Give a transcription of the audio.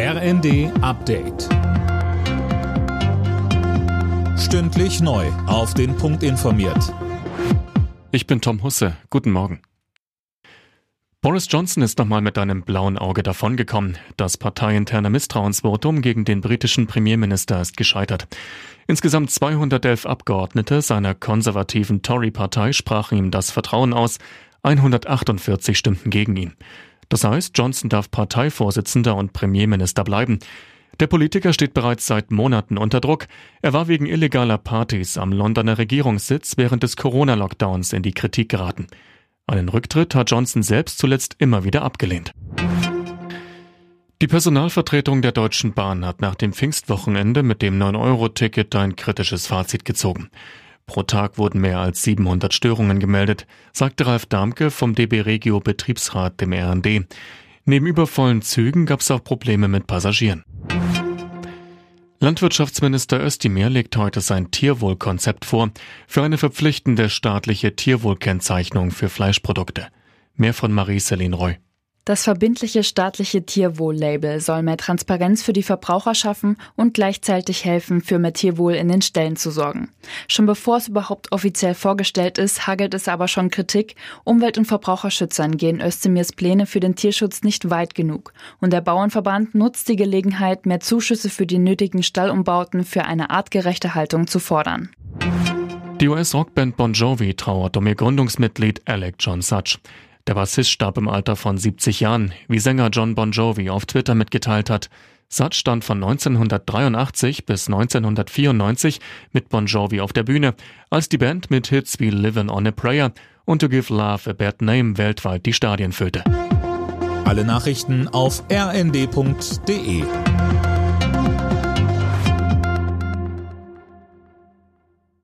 RND Update. Stündlich neu. Auf den Punkt informiert. Ich bin Tom Husse. Guten Morgen. Boris Johnson ist nochmal mit einem blauen Auge davongekommen. Das parteiinterne Misstrauensvotum gegen den britischen Premierminister ist gescheitert. Insgesamt 211 Abgeordnete seiner konservativen Tory-Partei sprachen ihm das Vertrauen aus. 148 stimmten gegen ihn. Das heißt, Johnson darf Parteivorsitzender und Premierminister bleiben. Der Politiker steht bereits seit Monaten unter Druck. Er war wegen illegaler Partys am Londoner Regierungssitz während des Corona-Lockdowns in die Kritik geraten. Einen Rücktritt hat Johnson selbst zuletzt immer wieder abgelehnt. Die Personalvertretung der Deutschen Bahn hat nach dem Pfingstwochenende mit dem 9-Euro-Ticket ein kritisches Fazit gezogen. Pro Tag wurden mehr als 700 Störungen gemeldet, sagte Ralf Darmke vom DB Regio Betriebsrat dem RND. Neben übervollen Zügen gab es auch Probleme mit Passagieren. Landwirtschaftsminister Özdemir legt heute sein Tierwohlkonzept vor für eine verpflichtende staatliche Tierwohlkennzeichnung für Fleischprodukte. Mehr von Marie-Céline Roy. Das verbindliche staatliche Tierwohl-Label soll mehr Transparenz für die Verbraucher schaffen und gleichzeitig helfen, für mehr Tierwohl in den Ställen zu sorgen. Schon bevor es überhaupt offiziell vorgestellt ist, hagelt es aber schon Kritik. Umwelt- und Verbraucherschützern gehen Özdemirs Pläne für den Tierschutz nicht weit genug. Und der Bauernverband nutzt die Gelegenheit, mehr Zuschüsse für die nötigen Stallumbauten für eine artgerechte Haltung zu fordern. Die US-Rockband Bon Jovi trauert um ihr Gründungsmitglied Alec John Such. Der Bassist starb im Alter von 70 Jahren, wie Sänger John Bon Jovi auf Twitter mitgeteilt hat. Such stand von 1983 bis 1994 mit Bon Jovi auf der Bühne, als die Band mit Hits wie Livin' on a Prayer und To Give Love a Bad Name weltweit die Stadien füllte. Alle Nachrichten auf rnd.de